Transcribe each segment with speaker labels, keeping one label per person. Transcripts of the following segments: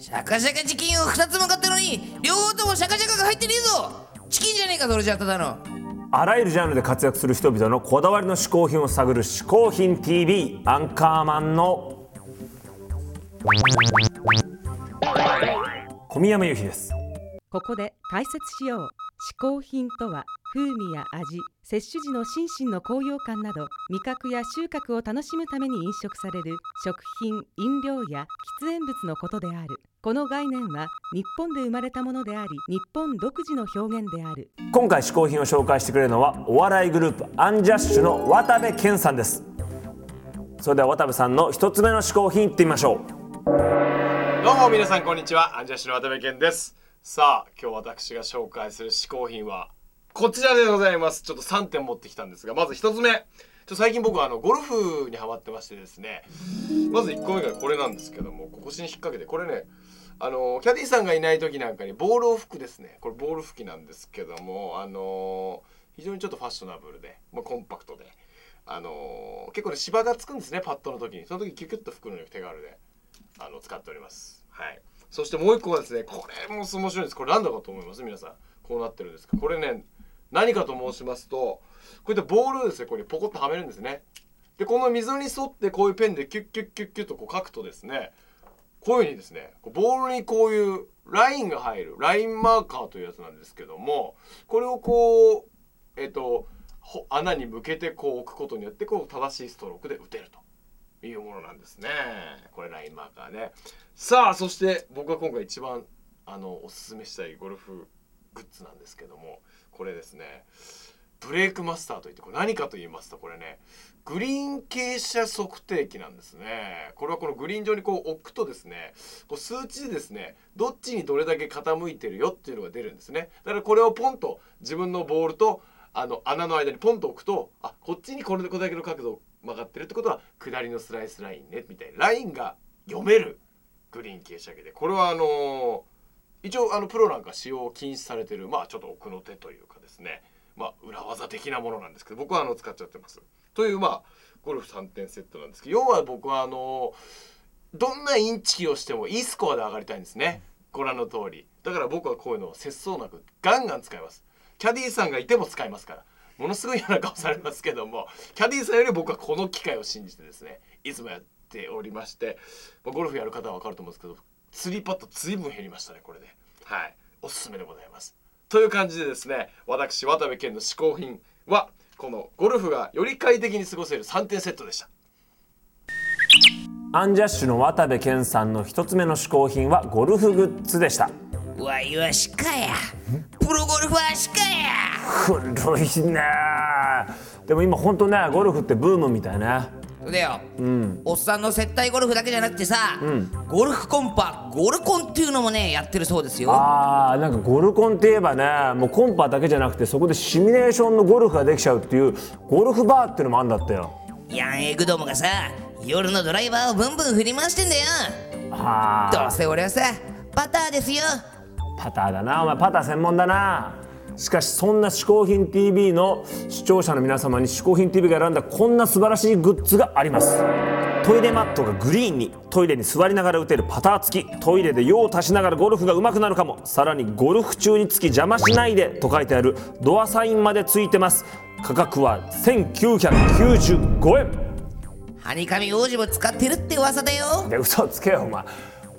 Speaker 1: シャカシャカチキンを2つも買ったのに両方ともシャカシャカが入ってねえぞ。チキンじゃねえかそれじゃただの。
Speaker 2: あらゆるジャンルで活躍する人々のこだわりの嗜好品を探る「嗜好品 TV」アンカーマンの小宮山由紀です。
Speaker 3: ここで解説しよう嗜好品とは風味や味摂取時の心身の高揚感など味覚や収穫を楽しむために飲食される食品飲料や喫煙物のことである。この概念は日本で生まれたものであり日本独自の表現である。
Speaker 2: 今回嗜好品を紹介してくれるのはお笑いグループアンジャッシュの渡部健さんです。それでは渡部さんの一つ目の嗜好品いってみましょう。
Speaker 4: どうも皆さんこんにちは。アンジャッシュの渡部健ですさあ今日私が紹介する嗜好品はこちらでございます。ちょっと3点持ってきたんですがまず1つ目。ちょ最近僕はあのゴルフにハマってましてですね。まず1個目がこれなんですけども腰に引っ掛けてこれねあのキャディーさんがいない時なんかにボールを吹くですね。これボール吹きなんですけどもあの非常にちょっとファッショナブルで、まあ、コンパクトであの結構ね芝がつくんですねパットの時に。その時キュキュッと吹くのに手軽であの使っております。はい。そしてもう一個はですねこれも面白いです。これ何だかと思います？皆さん。こうなってるんですか？これね何かと申しますとこういったボールですねこれポコッとはめるんですね。でこの溝に沿ってこういうペンでキュッキュッキュッキュッとこう書くとですねこういうふうにですねボールにこういうラインが入るラインマーカーというやつなんですけどもこれをこうえっ、と穴に向けてこう置くことによってこう正しいストロークで打てると。いうものなんですね。これラインマーカーね。さあそして僕が今回一番あのおすすめしたいゴルフグッズなんですけどもこれですね。ブレイクマスターといってこれ何かと言いますとこれねグリーン傾斜測定器なんですね。これはこのグリーン上にこう置くとですねこう数値でですねどっちにどれだけ傾いてるよっていうのが出るんですね。だからこれをポンと自分のボールとあの穴の間にポンと置くとあこっちにこれだけの角度曲がってるってことは下りのスライスラインねみたいな。ラインが読めるグリーン傾斜器で。これはあのー一応あのプロなんか使用禁止されてるまあちょっと奥の手というかですね。まあ裏技的なものなんですけど僕はあの使っちゃってます。というまあゴルフ3点セットなんですけど要は僕はあのどんなインチキをしてもいいスコアで上がりたいんですね。ご覧の通り。だから僕はこういうのを節操なくガンガン使います。キャディーさんがいても使いますから。ものすごい嫌な顔されますけどもキャディーさんより僕はこの機会を信じてですねいつもやっておりまして、まあ、ゴルフやる方は分かると思うんですけど3パット随分減りましたねこれで。はい。おすすめでございます。という感じでですね私渡部健の嗜好品はこのゴルフがより快適に過ごせる3点セットでした。
Speaker 2: アンジャッシュの渡部健さんの一つ目の嗜好品はゴルフグッズでした。
Speaker 1: わいはしかやプロゴルファーしかや。
Speaker 2: 古いねでも今ほんとねゴルフってブームみたいね。
Speaker 1: そうだよ、おっさんの接待ゴルフだけじゃなくてさ、ゴルフコンパゴルコンっていうのもねやってるそうですよ。
Speaker 2: あーなんかゴルコンって言えばねもうコンパだけじゃなくてそこでシミュレーションのゴルフができちゃうっていうゴルフバーっていうのもあんだったよ。
Speaker 1: ヤンエグどもがさ夜のドライバーをブンブン振り回してんだよ。
Speaker 2: はあ
Speaker 1: どうせ俺はさパターですよ
Speaker 2: パターだな。お前パター専門だな。しかしそんな「嗜好品 TV」の視聴者の皆様に「嗜好品 TV」が選んだこんな素晴らしいグッズがあります。トイレマットがグリーンにトイレに座りながら打てるパター付き。トイレで用を足しながらゴルフが上手くなるかも。さらにゴルフ中につき邪魔しないでと書いてあるドアサインまでついてます。価格は1995円。
Speaker 1: ハニカミ王子も使ってるって噂だよ。
Speaker 2: で嘘つけよお前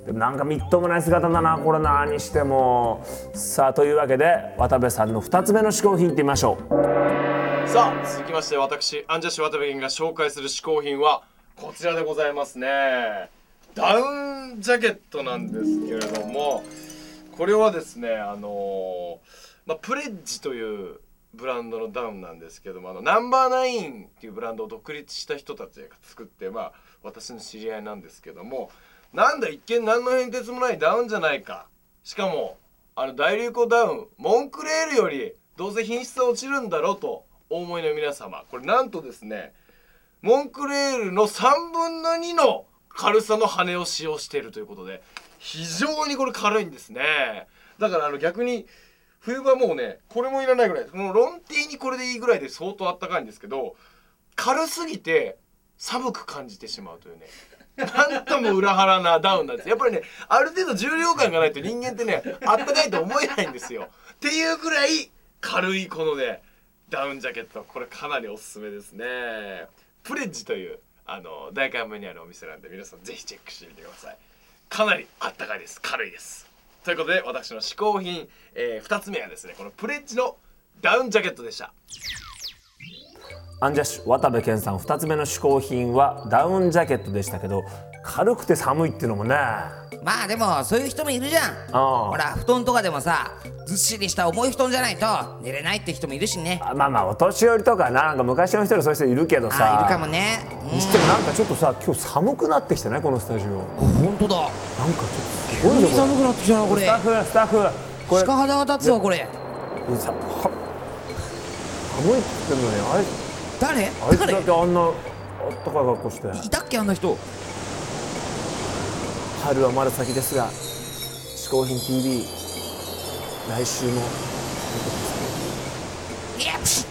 Speaker 2: でもなんかみっともない姿だなこれなにしても。さあというわけで渡部さんの2つ目の嗜好品いってみましょう。
Speaker 4: さあ続きまして私アンジャッシュ渡部健が紹介する嗜好品はこちらでございますね。ダウンジャケットなんですけれどもこれはですねあのまあ、プレッジというブランドのダウンなんですけどもあのナンバーナインっていうブランドを独立した人たちが作ってまあ私の知り合いなんですけどもなんだ一見何の変哲もないダウンじゃないか。しかもあの大流行ダウンモンクレールよりどうせ品質は落ちるんだろうとお思いの皆様。これなんとですねモンクレールの3分の2の軽さの羽を使用しているということで非常にこれ軽いんですね。だからあの逆に冬場もうねこれもいらないぐらいこのロンティーにこれでいいぐらいで相当あったかいんですけど軽すぎて寒く感じてしまうというね。なんとも裏腹なダウンなんです。やっぱりねある程度重量感がないと人間ってねあったかいと思えないんですよ。っていうくらい軽いこのねダウンジャケット。これかなりおすすめですね。プレッジというあの代官山にあるお店なんで皆さんぜひチェックしてみてください。かなりあったかいです。軽いです。ということで私の嗜好品、え2つ目はですねこのプレッジのダウンジャケットでした。
Speaker 2: アンジャッシュ渡部健さん2つ目の嗜好品はダウンジャケットでしたけど軽くて寒いっていうのもね。
Speaker 1: まあでもそういう人もいるじゃん。
Speaker 2: あ
Speaker 1: ほら布団とかでもさずっしりした重い布団じゃないと寝れないって人もいるしね。
Speaker 2: あまあまあお年寄りとかななんか昔の人でそういう人いるけどさ。
Speaker 1: あいるかもね。うん。
Speaker 2: にしてもなんかちょっとさ今日寒くなってきたねこのスタジオ。
Speaker 1: 本当だ。
Speaker 2: なんかちょっとすごいぞこ
Speaker 1: 寒くなってきたなこれ。
Speaker 2: れ。スタッフスタッフ。これ。
Speaker 1: 鹿肌が立つわこれ。
Speaker 2: 寒いって言ってんのにあれ？
Speaker 1: 誰？
Speaker 2: あいつだ
Speaker 1: 誰
Speaker 2: けあんなあったかい格好して。
Speaker 1: いたっけあんな人。
Speaker 2: 春はまだ先ですが「嗜好品 TV」来週も見てください